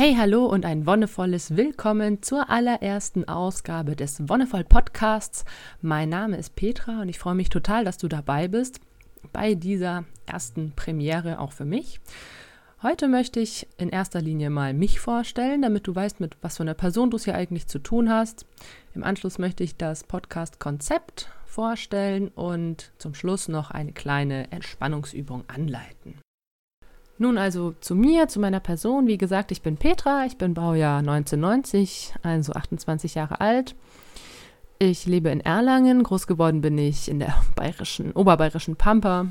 Hey, hallo und ein wonnevolles Willkommen zur allerersten Ausgabe des Wonnevoll Podcasts. Mein Name ist Petra und ich freue mich total, dass du dabei bist bei dieser ersten Premiere auch für mich. Heute möchte ich in erster Linie mal mich vorstellen, damit du weißt, mit was für einer Person du es hier eigentlich zu tun hast. Im Anschluss möchte ich das Podcast-Konzept vorstellen und zum Schluss noch eine kleine Entspannungsübung anleiten. Nun also zu mir, zu meiner Person. Wie gesagt, ich bin Petra, ich bin Baujahr 1990, also 28 Jahre alt. Ich lebe in Erlangen, groß geworden bin ich in der bayerischen, oberbayerischen Pampa.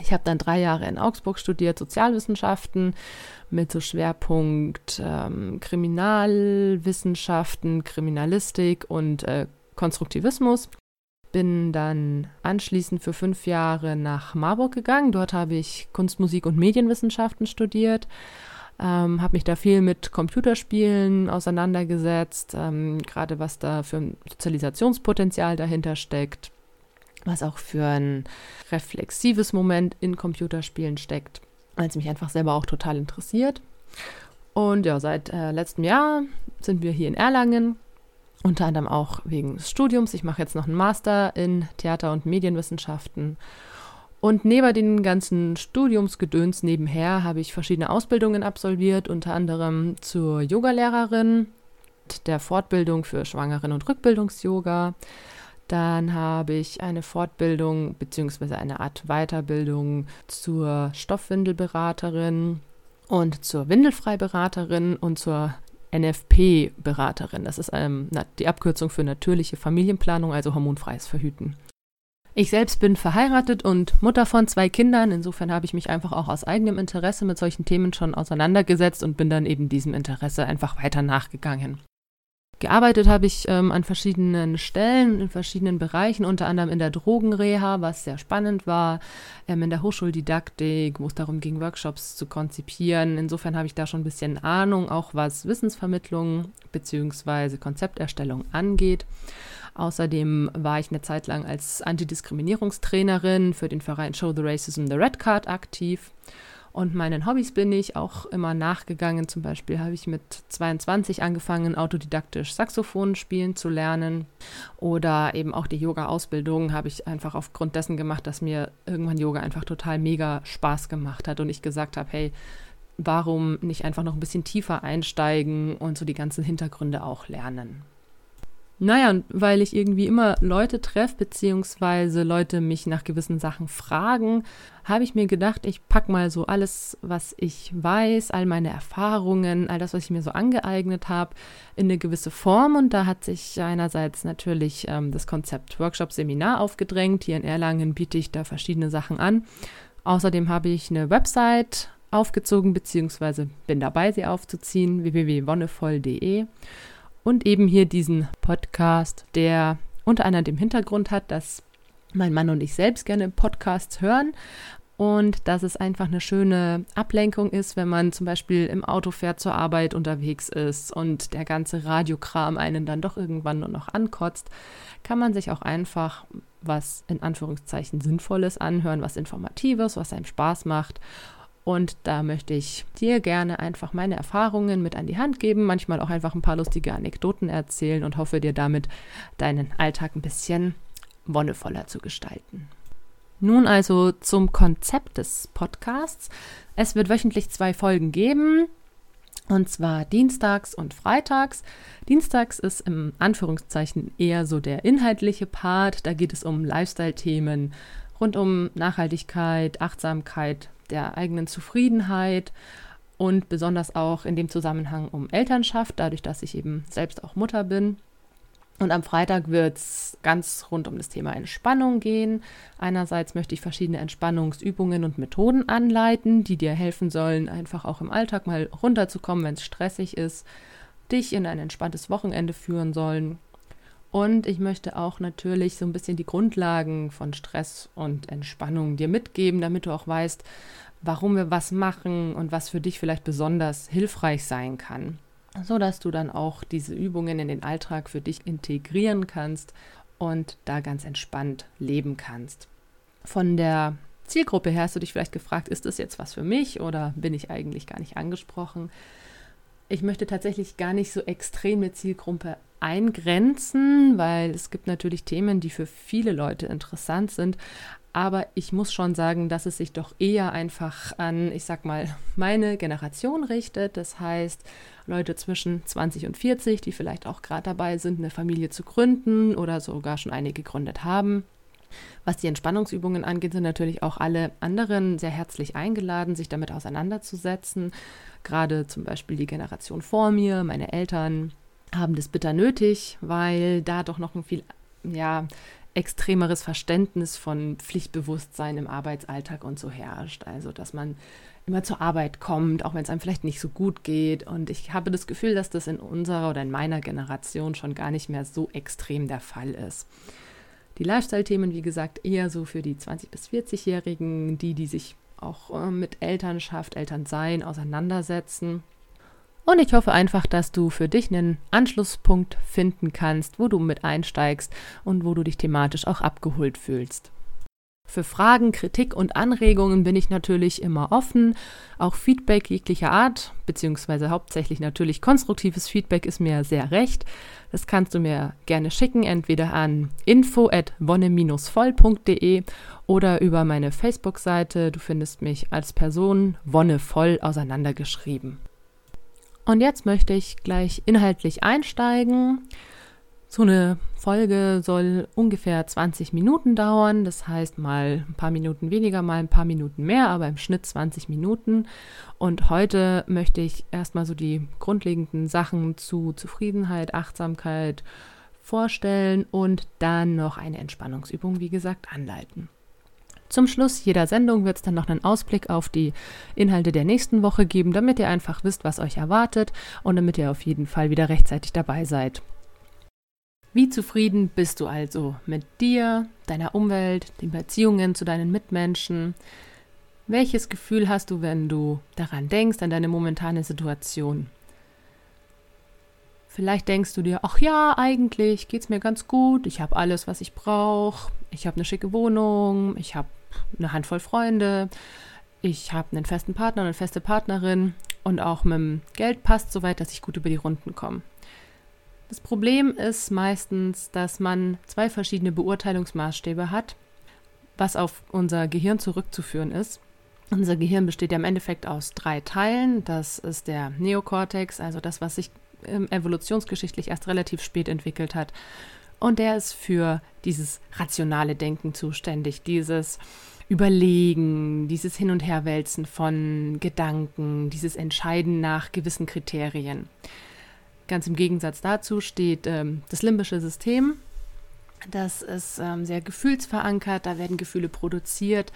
Ich habe dann drei Jahre in Augsburg studiert, Sozialwissenschaften mit so Schwerpunkt ähm, Kriminalwissenschaften, Kriminalistik und äh, Konstruktivismus bin dann anschließend für fünf Jahre nach Marburg gegangen. Dort habe ich Kunst, Musik und Medienwissenschaften studiert. Ähm, habe mich da viel mit Computerspielen auseinandergesetzt, ähm, gerade was da für ein Sozialisationspotenzial dahinter steckt, was auch für ein reflexives Moment in Computerspielen steckt, weil es mich einfach selber auch total interessiert. Und ja, seit äh, letztem Jahr sind wir hier in Erlangen unter anderem auch wegen des Studiums. Ich mache jetzt noch einen Master in Theater- und Medienwissenschaften. Und neben den ganzen Studiumsgedöns nebenher habe ich verschiedene Ausbildungen absolviert, unter anderem zur Yogalehrerin, der Fortbildung für Schwangeren- und Rückbildungs-Yoga. Dann habe ich eine Fortbildung bzw. eine Art Weiterbildung zur Stoffwindelberaterin und zur Windelfreiberaterin und zur NFP-Beraterin. Das ist ähm, die Abkürzung für natürliche Familienplanung, also hormonfreies Verhüten. Ich selbst bin verheiratet und Mutter von zwei Kindern. Insofern habe ich mich einfach auch aus eigenem Interesse mit solchen Themen schon auseinandergesetzt und bin dann eben diesem Interesse einfach weiter nachgegangen. Gearbeitet habe ich ähm, an verschiedenen Stellen, in verschiedenen Bereichen, unter anderem in der Drogenreha, was sehr spannend war, ähm, in der Hochschuldidaktik, wo es darum ging, Workshops zu konzipieren. Insofern habe ich da schon ein bisschen Ahnung, auch was Wissensvermittlung bzw. Konzepterstellung angeht. Außerdem war ich eine Zeit lang als Antidiskriminierungstrainerin für den Verein Show the Racism the Red Card aktiv. Und meinen Hobbys bin ich auch immer nachgegangen. Zum Beispiel habe ich mit 22 angefangen, autodidaktisch Saxophon spielen zu lernen. Oder eben auch die Yoga-Ausbildung habe ich einfach aufgrund dessen gemacht, dass mir irgendwann Yoga einfach total mega Spaß gemacht hat und ich gesagt habe, hey, warum nicht einfach noch ein bisschen tiefer einsteigen und so die ganzen Hintergründe auch lernen. Naja, und weil ich irgendwie immer Leute treffe, beziehungsweise Leute mich nach gewissen Sachen fragen, habe ich mir gedacht, ich packe mal so alles, was ich weiß, all meine Erfahrungen, all das, was ich mir so angeeignet habe, in eine gewisse Form. Und da hat sich einerseits natürlich ähm, das Konzept Workshop-Seminar aufgedrängt. Hier in Erlangen biete ich da verschiedene Sachen an. Außerdem habe ich eine Website aufgezogen, beziehungsweise bin dabei, sie aufzuziehen, www.wonnevoll.de und eben hier diesen Podcast, der unter anderem den Hintergrund hat, dass mein Mann und ich selbst gerne Podcasts hören. Und dass es einfach eine schöne Ablenkung ist, wenn man zum Beispiel im Auto fährt zur Arbeit unterwegs ist und der ganze Radiokram einen dann doch irgendwann nur noch ankotzt, kann man sich auch einfach was in Anführungszeichen Sinnvolles anhören, was Informatives, was einem Spaß macht und da möchte ich dir gerne einfach meine Erfahrungen mit an die Hand geben, manchmal auch einfach ein paar lustige Anekdoten erzählen und hoffe dir damit deinen Alltag ein bisschen wonnevoller zu gestalten. Nun also zum Konzept des Podcasts. Es wird wöchentlich zwei Folgen geben, und zwar dienstags und freitags. Dienstags ist im Anführungszeichen eher so der inhaltliche Part. Da geht es um Lifestyle-Themen rund um Nachhaltigkeit, Achtsamkeit, der eigenen Zufriedenheit und besonders auch in dem Zusammenhang um Elternschaft, dadurch, dass ich eben selbst auch Mutter bin. Und am Freitag wird es ganz rund um das Thema Entspannung gehen. Einerseits möchte ich verschiedene Entspannungsübungen und Methoden anleiten, die dir helfen sollen, einfach auch im Alltag mal runterzukommen, wenn es stressig ist, dich in ein entspanntes Wochenende führen sollen. Und ich möchte auch natürlich so ein bisschen die Grundlagen von Stress und Entspannung dir mitgeben, damit du auch weißt, warum wir was machen und was für dich vielleicht besonders hilfreich sein kann, so dass du dann auch diese Übungen in den Alltag für dich integrieren kannst und da ganz entspannt leben kannst. Von der Zielgruppe her hast du dich vielleicht gefragt, ist das jetzt was für mich oder bin ich eigentlich gar nicht angesprochen? ich möchte tatsächlich gar nicht so extreme Zielgruppe eingrenzen, weil es gibt natürlich Themen, die für viele Leute interessant sind. Aber ich muss schon sagen, dass es sich doch eher einfach an, ich sag mal, meine Generation richtet. Das heißt, Leute zwischen 20 und 40, die vielleicht auch gerade dabei sind, eine Familie zu gründen oder sogar schon eine gegründet haben. Was die Entspannungsübungen angeht, sind natürlich auch alle anderen sehr herzlich eingeladen, sich damit auseinanderzusetzen. Gerade zum Beispiel die Generation vor mir, meine Eltern, haben das bitter nötig, weil da doch noch ein viel ja, extremeres Verständnis von Pflichtbewusstsein im Arbeitsalltag und so herrscht. Also, dass man immer zur Arbeit kommt, auch wenn es einem vielleicht nicht so gut geht. Und ich habe das Gefühl, dass das in unserer oder in meiner Generation schon gar nicht mehr so extrem der Fall ist. Die Lifestyle-Themen, wie gesagt, eher so für die 20- bis 40-Jährigen, die, die sich auch äh, mit Elternschaft, Elternsein auseinandersetzen. Und ich hoffe einfach, dass du für dich einen Anschlusspunkt finden kannst, wo du mit einsteigst und wo du dich thematisch auch abgeholt fühlst. Für Fragen, Kritik und Anregungen bin ich natürlich immer offen. Auch Feedback jeglicher Art, beziehungsweise hauptsächlich natürlich konstruktives Feedback ist mir sehr recht. Das kannst du mir gerne schicken, entweder an info at wonne-voll.de oder über meine Facebook-Seite. Du findest mich als Person Wonne voll auseinandergeschrieben. Und jetzt möchte ich gleich inhaltlich einsteigen. So eine Folge soll ungefähr 20 Minuten dauern, das heißt mal ein paar Minuten weniger, mal ein paar Minuten mehr, aber im Schnitt 20 Minuten. Und heute möchte ich erstmal so die grundlegenden Sachen zu Zufriedenheit, Achtsamkeit vorstellen und dann noch eine Entspannungsübung, wie gesagt, anleiten. Zum Schluss jeder Sendung wird es dann noch einen Ausblick auf die Inhalte der nächsten Woche geben, damit ihr einfach wisst, was euch erwartet und damit ihr auf jeden Fall wieder rechtzeitig dabei seid. Wie zufrieden bist du also mit dir, deiner Umwelt, den Beziehungen zu deinen Mitmenschen? Welches Gefühl hast du, wenn du daran denkst, an deine momentane Situation? Vielleicht denkst du dir, ach ja, eigentlich geht es mir ganz gut, ich habe alles, was ich brauche, ich habe eine schicke Wohnung, ich habe eine Handvoll Freunde, ich habe einen festen Partner, eine feste Partnerin und auch mit dem Geld passt soweit, dass ich gut über die Runden komme. Das Problem ist meistens, dass man zwei verschiedene Beurteilungsmaßstäbe hat, was auf unser Gehirn zurückzuführen ist. Unser Gehirn besteht ja im Endeffekt aus drei Teilen. Das ist der Neokortex, also das, was sich evolutionsgeschichtlich erst relativ spät entwickelt hat. Und der ist für dieses rationale Denken zuständig, dieses Überlegen, dieses Hin- und Herwälzen von Gedanken, dieses Entscheiden nach gewissen Kriterien. Ganz im Gegensatz dazu steht ähm, das limbische System. Das ist ähm, sehr gefühlsverankert, da werden Gefühle produziert,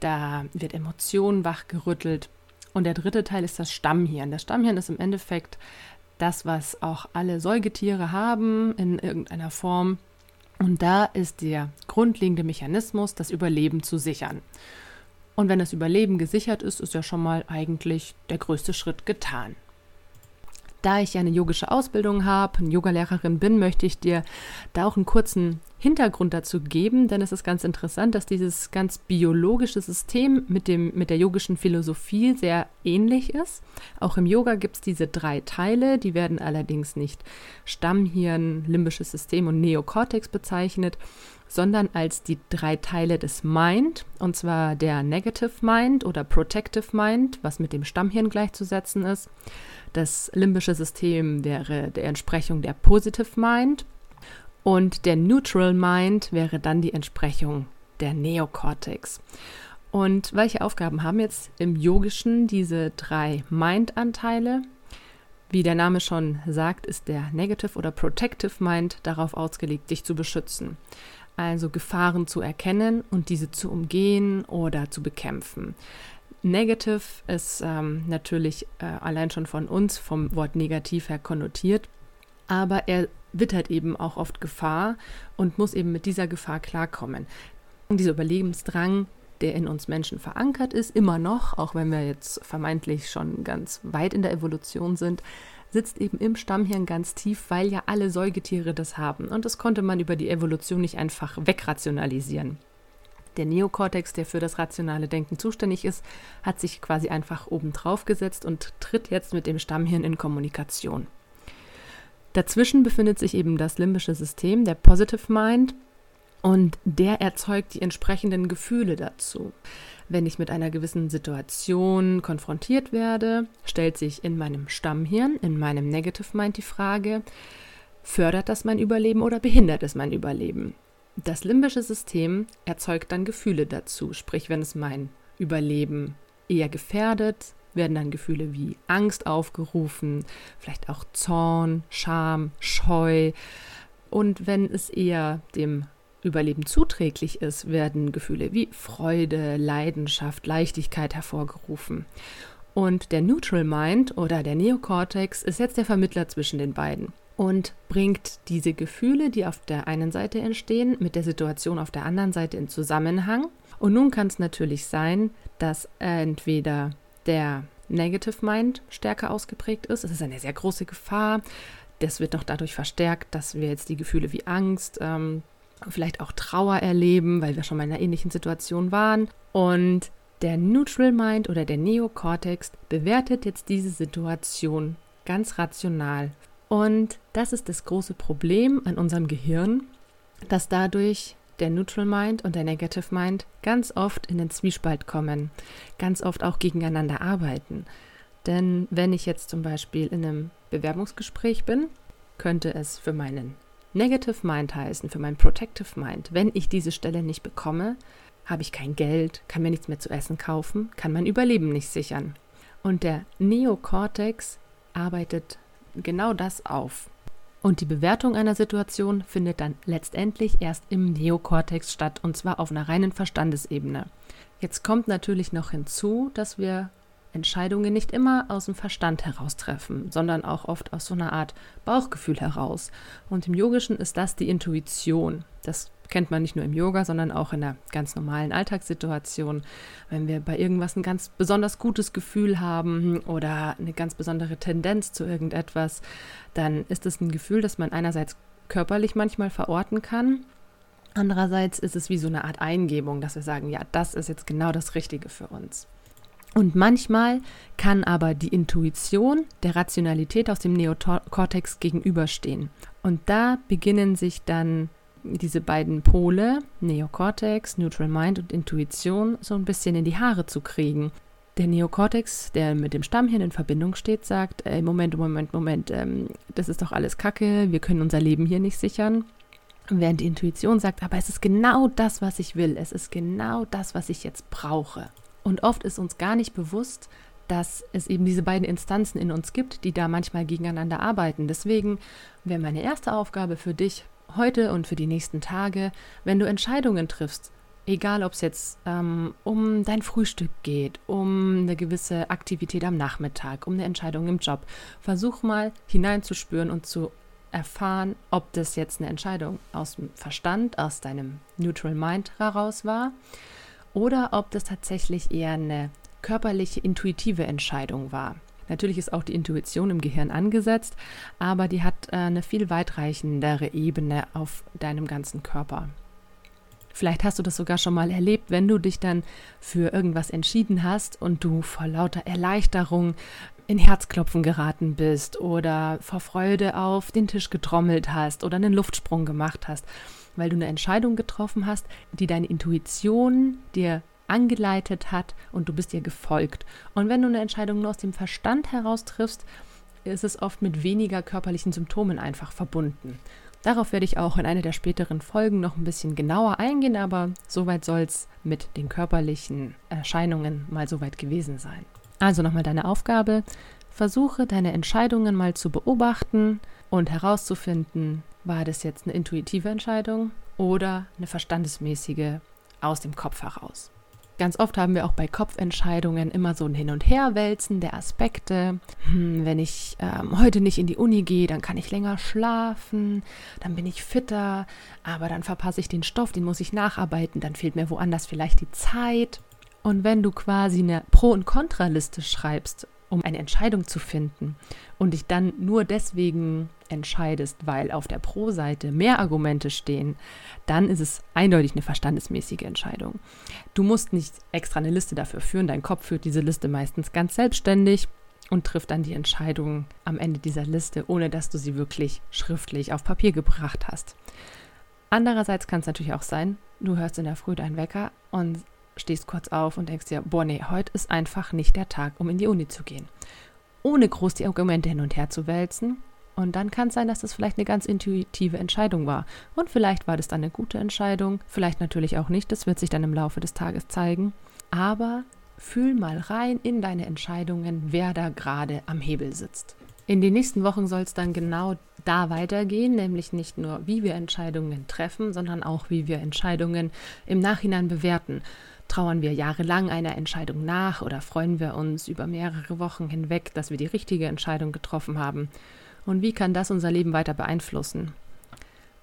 da wird Emotionen wachgerüttelt. Und der dritte Teil ist das Stammhirn. Das Stammhirn ist im Endeffekt das, was auch alle Säugetiere haben in irgendeiner Form. Und da ist der grundlegende Mechanismus, das Überleben zu sichern. Und wenn das Überleben gesichert ist, ist ja schon mal eigentlich der größte Schritt getan. Da ich ja eine yogische Ausbildung habe, eine Yogalehrerin bin, möchte ich dir da auch einen kurzen Hintergrund dazu geben, denn es ist ganz interessant, dass dieses ganz biologische System mit, dem, mit der yogischen Philosophie sehr ähnlich ist. Auch im Yoga gibt es diese drei Teile, die werden allerdings nicht Stammhirn, limbisches System und Neokortex bezeichnet, sondern als die drei Teile des Mind, und zwar der Negative Mind oder Protective Mind, was mit dem Stammhirn gleichzusetzen ist. Das limbische System wäre der Entsprechung der Positive Mind und der Neutral Mind wäre dann die Entsprechung der Neokortex. Und welche Aufgaben haben jetzt im Yogischen diese drei Mind-Anteile? Wie der Name schon sagt, ist der Negative oder Protective Mind darauf ausgelegt, dich zu beschützen. Also Gefahren zu erkennen und diese zu umgehen oder zu bekämpfen. Negative ist ähm, natürlich äh, allein schon von uns vom Wort negativ her konnotiert, aber er wittert eben auch oft Gefahr und muss eben mit dieser Gefahr klarkommen. Dieser Überlebensdrang, der in uns Menschen verankert ist, immer noch, auch wenn wir jetzt vermeintlich schon ganz weit in der Evolution sind, sitzt eben im Stammhirn ganz tief, weil ja alle Säugetiere das haben. Und das konnte man über die Evolution nicht einfach wegrationalisieren. Der Neokortex, der für das rationale Denken zuständig ist, hat sich quasi einfach oben drauf gesetzt und tritt jetzt mit dem Stammhirn in Kommunikation. Dazwischen befindet sich eben das limbische System, der Positive Mind, und der erzeugt die entsprechenden Gefühle dazu. Wenn ich mit einer gewissen Situation konfrontiert werde, stellt sich in meinem Stammhirn, in meinem Negative Mind die Frage, fördert das mein Überleben oder behindert es mein Überleben? Das limbische System erzeugt dann Gefühle dazu, sprich wenn es mein Überleben eher gefährdet, werden dann Gefühle wie Angst aufgerufen, vielleicht auch Zorn, Scham, Scheu. Und wenn es eher dem Überleben zuträglich ist, werden Gefühle wie Freude, Leidenschaft, Leichtigkeit hervorgerufen. Und der Neutral Mind oder der Neokortex ist jetzt der Vermittler zwischen den beiden und bringt diese Gefühle, die auf der einen Seite entstehen, mit der Situation auf der anderen Seite in Zusammenhang. Und nun kann es natürlich sein, dass entweder der Negative Mind stärker ausgeprägt ist. Es ist eine sehr große Gefahr. Das wird noch dadurch verstärkt, dass wir jetzt die Gefühle wie Angst, ähm, vielleicht auch Trauer erleben, weil wir schon mal in einer ähnlichen Situation waren. Und der Neutral Mind oder der Neokortex bewertet jetzt diese Situation ganz rational. Und das ist das große Problem an unserem Gehirn, dass dadurch der Neutral Mind und der Negative Mind ganz oft in den Zwiespalt kommen, ganz oft auch gegeneinander arbeiten. Denn wenn ich jetzt zum Beispiel in einem Bewerbungsgespräch bin, könnte es für meinen Negative Mind heißen, für meinen Protective Mind, wenn ich diese Stelle nicht bekomme, habe ich kein Geld, kann mir nichts mehr zu essen kaufen, kann mein Überleben nicht sichern. Und der Neokortex arbeitet genau das auf. Und die Bewertung einer Situation findet dann letztendlich erst im Neokortex statt, und zwar auf einer reinen Verstandesebene. Jetzt kommt natürlich noch hinzu, dass wir Entscheidungen nicht immer aus dem Verstand heraus treffen, sondern auch oft aus so einer Art Bauchgefühl heraus. Und im Yogischen ist das die Intuition. Das kennt man nicht nur im Yoga, sondern auch in einer ganz normalen Alltagssituation. Wenn wir bei irgendwas ein ganz besonders gutes Gefühl haben oder eine ganz besondere Tendenz zu irgendetwas, dann ist es ein Gefühl, das man einerseits körperlich manchmal verorten kann. Andererseits ist es wie so eine Art Eingebung, dass wir sagen, ja, das ist jetzt genau das Richtige für uns. Und manchmal kann aber die Intuition der Rationalität aus dem Neokortex gegenüberstehen. Und da beginnen sich dann diese beiden Pole, Neokortex, Neutral Mind und Intuition, so ein bisschen in die Haare zu kriegen. Der Neokortex, der mit dem Stammhirn in Verbindung steht, sagt, ey, Moment, Moment, Moment, ähm, das ist doch alles Kacke, wir können unser Leben hier nicht sichern. Während die Intuition sagt, aber es ist genau das, was ich will, es ist genau das, was ich jetzt brauche. Und oft ist uns gar nicht bewusst, dass es eben diese beiden Instanzen in uns gibt, die da manchmal gegeneinander arbeiten. Deswegen wäre meine erste Aufgabe für dich heute und für die nächsten Tage, wenn du Entscheidungen triffst, egal ob es jetzt ähm, um dein Frühstück geht, um eine gewisse Aktivität am Nachmittag, um eine Entscheidung im Job, versuch mal hineinzuspüren und zu erfahren, ob das jetzt eine Entscheidung aus dem Verstand, aus deinem Neutral Mind heraus war oder ob das tatsächlich eher eine körperliche, intuitive Entscheidung war. Natürlich ist auch die Intuition im Gehirn angesetzt, aber die hat äh, eine viel weitreichendere Ebene auf deinem ganzen Körper. Vielleicht hast du das sogar schon mal erlebt, wenn du dich dann für irgendwas entschieden hast und du vor lauter Erleichterung in Herzklopfen geraten bist oder vor Freude auf den Tisch getrommelt hast oder einen Luftsprung gemacht hast, weil du eine Entscheidung getroffen hast, die deine Intuition dir angeleitet hat und du bist ihr gefolgt. Und wenn du eine Entscheidung nur aus dem Verstand heraus triffst, ist es oft mit weniger körperlichen Symptomen einfach verbunden. Darauf werde ich auch in einer der späteren Folgen noch ein bisschen genauer eingehen, aber soweit soll es mit den körperlichen Erscheinungen mal soweit gewesen sein. Also nochmal deine Aufgabe, versuche deine Entscheidungen mal zu beobachten und herauszufinden, war das jetzt eine intuitive Entscheidung oder eine verstandesmäßige aus dem Kopf heraus. Ganz oft haben wir auch bei Kopfentscheidungen immer so ein Hin- und Herwälzen der Aspekte. Hm, wenn ich ähm, heute nicht in die Uni gehe, dann kann ich länger schlafen, dann bin ich fitter, aber dann verpasse ich den Stoff, den muss ich nacharbeiten, dann fehlt mir woanders vielleicht die Zeit. Und wenn du quasi eine Pro- und Kontraliste schreibst um eine Entscheidung zu finden und dich dann nur deswegen entscheidest, weil auf der Pro-Seite mehr Argumente stehen, dann ist es eindeutig eine verstandesmäßige Entscheidung. Du musst nicht extra eine Liste dafür führen, dein Kopf führt diese Liste meistens ganz selbstständig und trifft dann die Entscheidung am Ende dieser Liste, ohne dass du sie wirklich schriftlich auf Papier gebracht hast. Andererseits kann es natürlich auch sein, du hörst in der Früh deinen Wecker und stehst kurz auf und denkst dir, boah, nee, heute ist einfach nicht der Tag, um in die Uni zu gehen. Ohne groß die Argumente hin und her zu wälzen. Und dann kann es sein, dass das vielleicht eine ganz intuitive Entscheidung war. Und vielleicht war das dann eine gute Entscheidung, vielleicht natürlich auch nicht. Das wird sich dann im Laufe des Tages zeigen. Aber fühl mal rein in deine Entscheidungen, wer da gerade am Hebel sitzt. In den nächsten Wochen soll es dann genau da weitergehen, nämlich nicht nur, wie wir Entscheidungen treffen, sondern auch, wie wir Entscheidungen im Nachhinein bewerten. Trauern wir jahrelang einer Entscheidung nach oder freuen wir uns über mehrere Wochen hinweg, dass wir die richtige Entscheidung getroffen haben? Und wie kann das unser Leben weiter beeinflussen?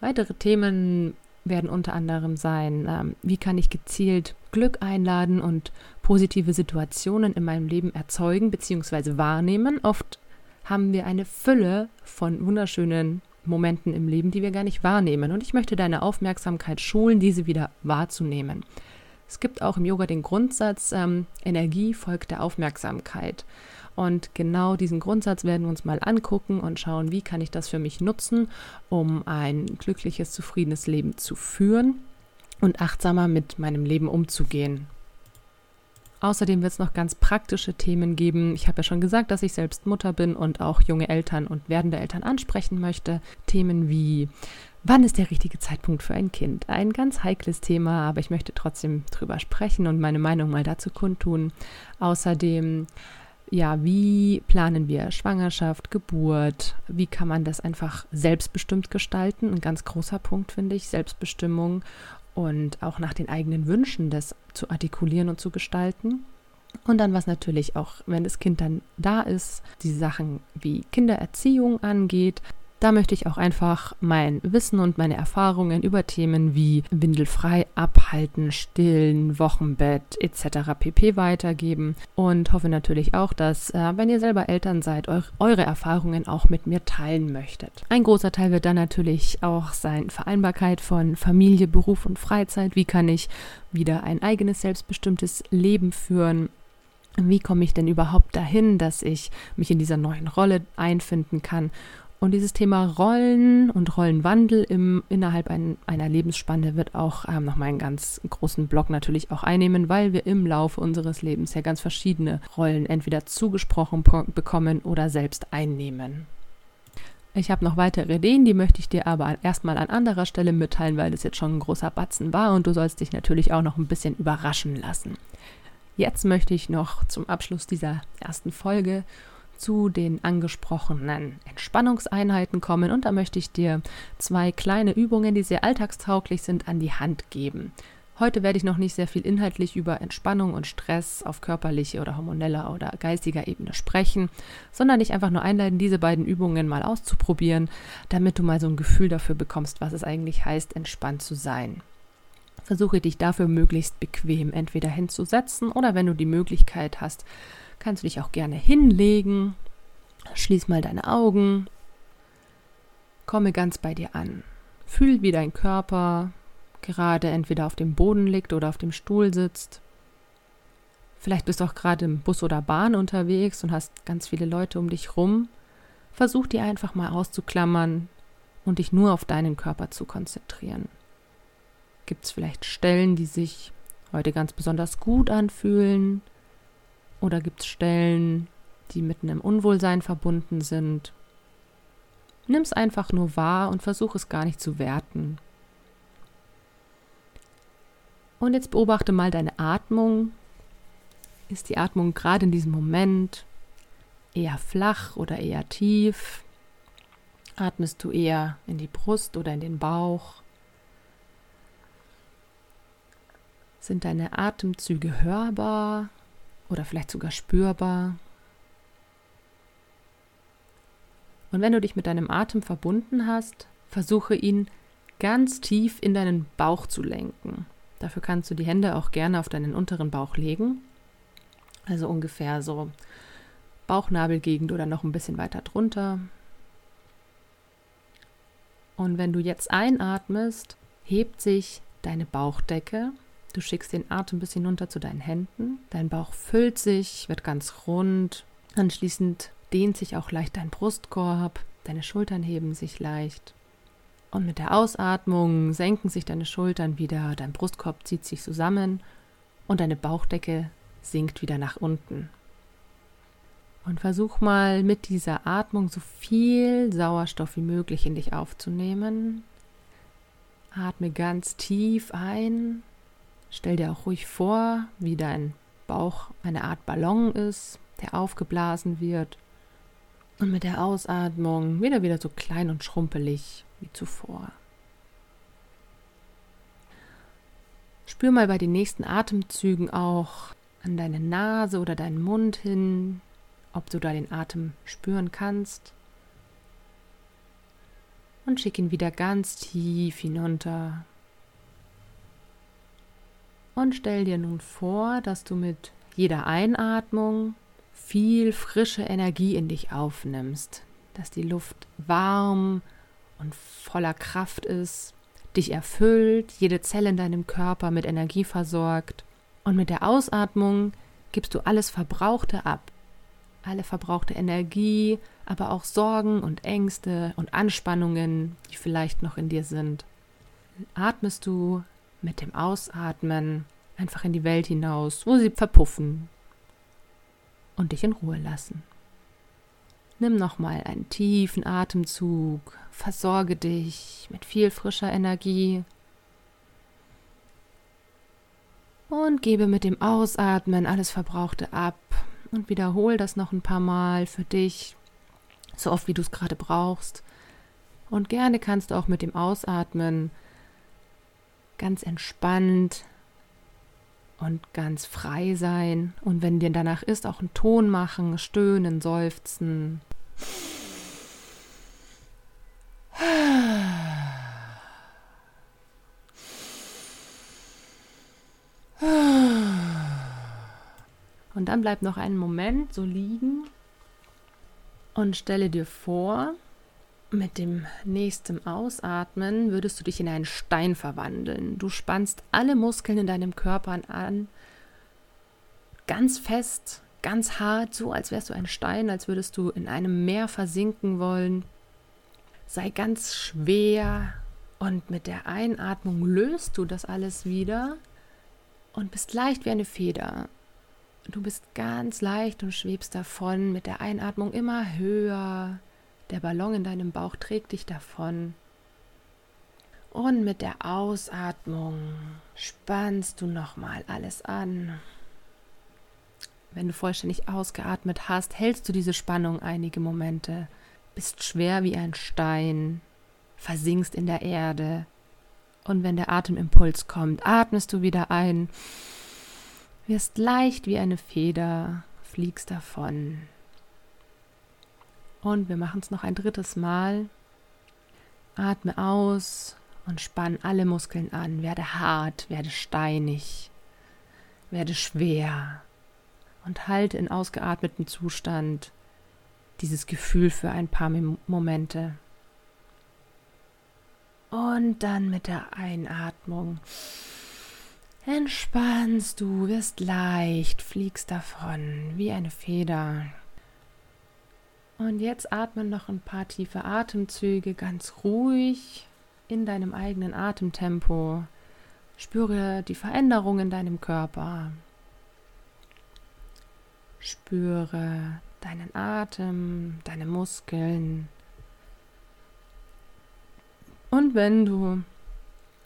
Weitere Themen werden unter anderem sein, ähm, wie kann ich gezielt Glück einladen und positive Situationen in meinem Leben erzeugen bzw. wahrnehmen. Oft haben wir eine Fülle von wunderschönen Momenten im Leben, die wir gar nicht wahrnehmen. Und ich möchte deine Aufmerksamkeit schulen, diese wieder wahrzunehmen. Es gibt auch im Yoga den Grundsatz, ähm, Energie folgt der Aufmerksamkeit. Und genau diesen Grundsatz werden wir uns mal angucken und schauen, wie kann ich das für mich nutzen, um ein glückliches, zufriedenes Leben zu führen und achtsamer mit meinem Leben umzugehen. Außerdem wird es noch ganz praktische Themen geben. Ich habe ja schon gesagt, dass ich selbst Mutter bin und auch junge Eltern und werdende Eltern ansprechen möchte. Themen wie Wann ist der richtige Zeitpunkt für ein Kind? Ein ganz heikles Thema, aber ich möchte trotzdem drüber sprechen und meine Meinung mal dazu kundtun. Außerdem, ja, wie planen wir Schwangerschaft, Geburt? Wie kann man das einfach selbstbestimmt gestalten? Ein ganz großer Punkt finde ich, Selbstbestimmung und auch nach den eigenen Wünschen das zu artikulieren und zu gestalten. Und dann, was natürlich auch, wenn das Kind dann da ist, die Sachen wie Kindererziehung angeht, da möchte ich auch einfach mein Wissen und meine Erfahrungen über Themen wie windelfrei abhalten, stillen, Wochenbett etc. pp weitergeben und hoffe natürlich auch, dass, äh, wenn ihr selber Eltern seid, eu eure Erfahrungen auch mit mir teilen möchtet. Ein großer Teil wird dann natürlich auch sein Vereinbarkeit von Familie, Beruf und Freizeit. Wie kann ich wieder ein eigenes selbstbestimmtes Leben führen? Wie komme ich denn überhaupt dahin, dass ich mich in dieser neuen Rolle einfinden kann? Und dieses Thema Rollen und Rollenwandel im, innerhalb ein, einer Lebensspanne wird auch ähm, nochmal einen ganz großen Block natürlich auch einnehmen, weil wir im Laufe unseres Lebens ja ganz verschiedene Rollen entweder zugesprochen bekommen oder selbst einnehmen. Ich habe noch weitere Ideen, die möchte ich dir aber erstmal an anderer Stelle mitteilen, weil das jetzt schon ein großer Batzen war und du sollst dich natürlich auch noch ein bisschen überraschen lassen. Jetzt möchte ich noch zum Abschluss dieser ersten Folge zu den angesprochenen Entspannungseinheiten kommen und da möchte ich dir zwei kleine Übungen, die sehr alltagstauglich sind, an die Hand geben. Heute werde ich noch nicht sehr viel inhaltlich über Entspannung und Stress auf körperlicher oder hormoneller oder geistiger Ebene sprechen, sondern dich einfach nur einladen, diese beiden Übungen mal auszuprobieren, damit du mal so ein Gefühl dafür bekommst, was es eigentlich heißt, entspannt zu sein. Versuche dich dafür möglichst bequem entweder hinzusetzen oder wenn du die Möglichkeit hast, kannst du dich auch gerne hinlegen. Schließ mal deine Augen. Komme ganz bei dir an. Fühl, wie dein Körper gerade entweder auf dem Boden liegt oder auf dem Stuhl sitzt. Vielleicht bist du auch gerade im Bus oder Bahn unterwegs und hast ganz viele Leute um dich rum. Versuch die einfach mal auszuklammern und dich nur auf deinen Körper zu konzentrieren. Gibt es vielleicht Stellen, die sich heute ganz besonders gut anfühlen? Oder gibt es Stellen, die mit einem Unwohlsein verbunden sind? Nimm es einfach nur wahr und versuch es gar nicht zu werten. Und jetzt beobachte mal deine Atmung. Ist die Atmung gerade in diesem Moment eher flach oder eher tief? Atmest du eher in die Brust oder in den Bauch? Sind deine Atemzüge hörbar oder vielleicht sogar spürbar. Und wenn du dich mit deinem Atem verbunden hast, versuche ihn ganz tief in deinen Bauch zu lenken. Dafür kannst du die Hände auch gerne auf deinen unteren Bauch legen. Also ungefähr so Bauchnabelgegend oder noch ein bisschen weiter drunter. Und wenn du jetzt einatmest, hebt sich deine Bauchdecke. Du schickst den Atem bis hinunter zu deinen Händen. Dein Bauch füllt sich, wird ganz rund. Anschließend dehnt sich auch leicht dein Brustkorb. Deine Schultern heben sich leicht. Und mit der Ausatmung senken sich deine Schultern wieder, dein Brustkorb zieht sich zusammen und deine Bauchdecke sinkt wieder nach unten. Und versuch mal mit dieser Atmung so viel Sauerstoff wie möglich in dich aufzunehmen. Atme ganz tief ein. Stell dir auch ruhig vor, wie dein Bauch eine Art Ballon ist, der aufgeblasen wird. Und mit der Ausatmung wieder wieder so klein und schrumpelig wie zuvor. Spür mal bei den nächsten Atemzügen auch an deine Nase oder deinen Mund hin, ob du da den Atem spüren kannst. Und schick ihn wieder ganz tief hinunter. Und stell dir nun vor, dass du mit jeder Einatmung viel frische Energie in dich aufnimmst, dass die Luft warm und voller Kraft ist, dich erfüllt, jede Zelle in deinem Körper mit Energie versorgt. Und mit der Ausatmung gibst du alles Verbrauchte ab. Alle verbrauchte Energie, aber auch Sorgen und Ängste und Anspannungen, die vielleicht noch in dir sind. Atmest du mit dem Ausatmen einfach in die Welt hinaus, wo sie verpuffen und dich in Ruhe lassen. Nimm nochmal einen tiefen Atemzug, versorge dich mit viel frischer Energie und gebe mit dem Ausatmen alles Verbrauchte ab und wiederhole das noch ein paar Mal für dich, so oft wie du es gerade brauchst. Und gerne kannst du auch mit dem Ausatmen ganz entspannt und ganz frei sein. Und wenn dir danach ist, auch einen Ton machen, stöhnen, seufzen. Und dann bleib noch einen Moment so liegen und stelle dir vor, mit dem nächsten Ausatmen würdest du dich in einen Stein verwandeln. Du spannst alle Muskeln in deinem Körper an, ganz fest, ganz hart, so als wärst du ein Stein, als würdest du in einem Meer versinken wollen. Sei ganz schwer und mit der Einatmung löst du das alles wieder und bist leicht wie eine Feder. Du bist ganz leicht und schwebst davon mit der Einatmung immer höher, der Ballon in deinem Bauch trägt dich davon. Und mit der Ausatmung spannst du nochmal alles an. Wenn du vollständig ausgeatmet hast, hältst du diese Spannung einige Momente, bist schwer wie ein Stein, versinkst in der Erde. Und wenn der Atemimpuls kommt, atmest du wieder ein, wirst leicht wie eine Feder, fliegst davon. Und wir machen es noch ein drittes Mal. Atme aus und spann alle Muskeln an. Werde hart, werde steinig, werde schwer. Und halte in ausgeatmetem Zustand dieses Gefühl für ein paar Momente. Und dann mit der Einatmung entspannst du, wirst leicht, fliegst davon wie eine Feder. Und jetzt atme noch ein paar tiefe Atemzüge ganz ruhig in deinem eigenen Atemtempo. Spüre die Veränderung in deinem Körper. Spüre deinen Atem, deine Muskeln. Und wenn du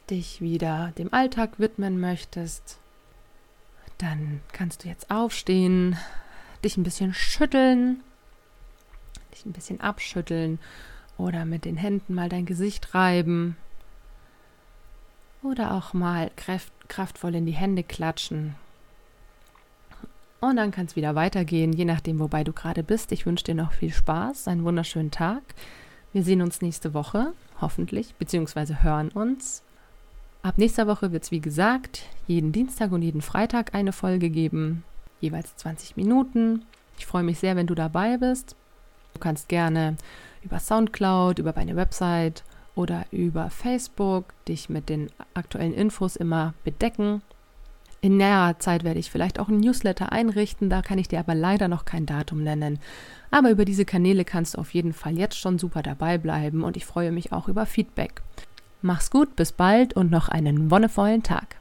dich wieder dem Alltag widmen möchtest, dann kannst du jetzt aufstehen, dich ein bisschen schütteln dich ein bisschen abschütteln oder mit den Händen mal dein Gesicht reiben oder auch mal kraft, kraftvoll in die Hände klatschen. Und dann kann es wieder weitergehen, je nachdem, wobei du gerade bist. Ich wünsche dir noch viel Spaß, einen wunderschönen Tag. Wir sehen uns nächste Woche, hoffentlich, beziehungsweise hören uns. Ab nächster Woche wird es, wie gesagt, jeden Dienstag und jeden Freitag eine Folge geben, jeweils 20 Minuten. Ich freue mich sehr, wenn du dabei bist. Du kannst gerne über SoundCloud, über meine Website oder über Facebook dich mit den aktuellen Infos immer bedecken. In näherer Zeit werde ich vielleicht auch ein Newsletter einrichten, da kann ich dir aber leider noch kein Datum nennen. Aber über diese Kanäle kannst du auf jeden Fall jetzt schon super dabei bleiben und ich freue mich auch über Feedback. Mach's gut, bis bald und noch einen wonnevollen Tag.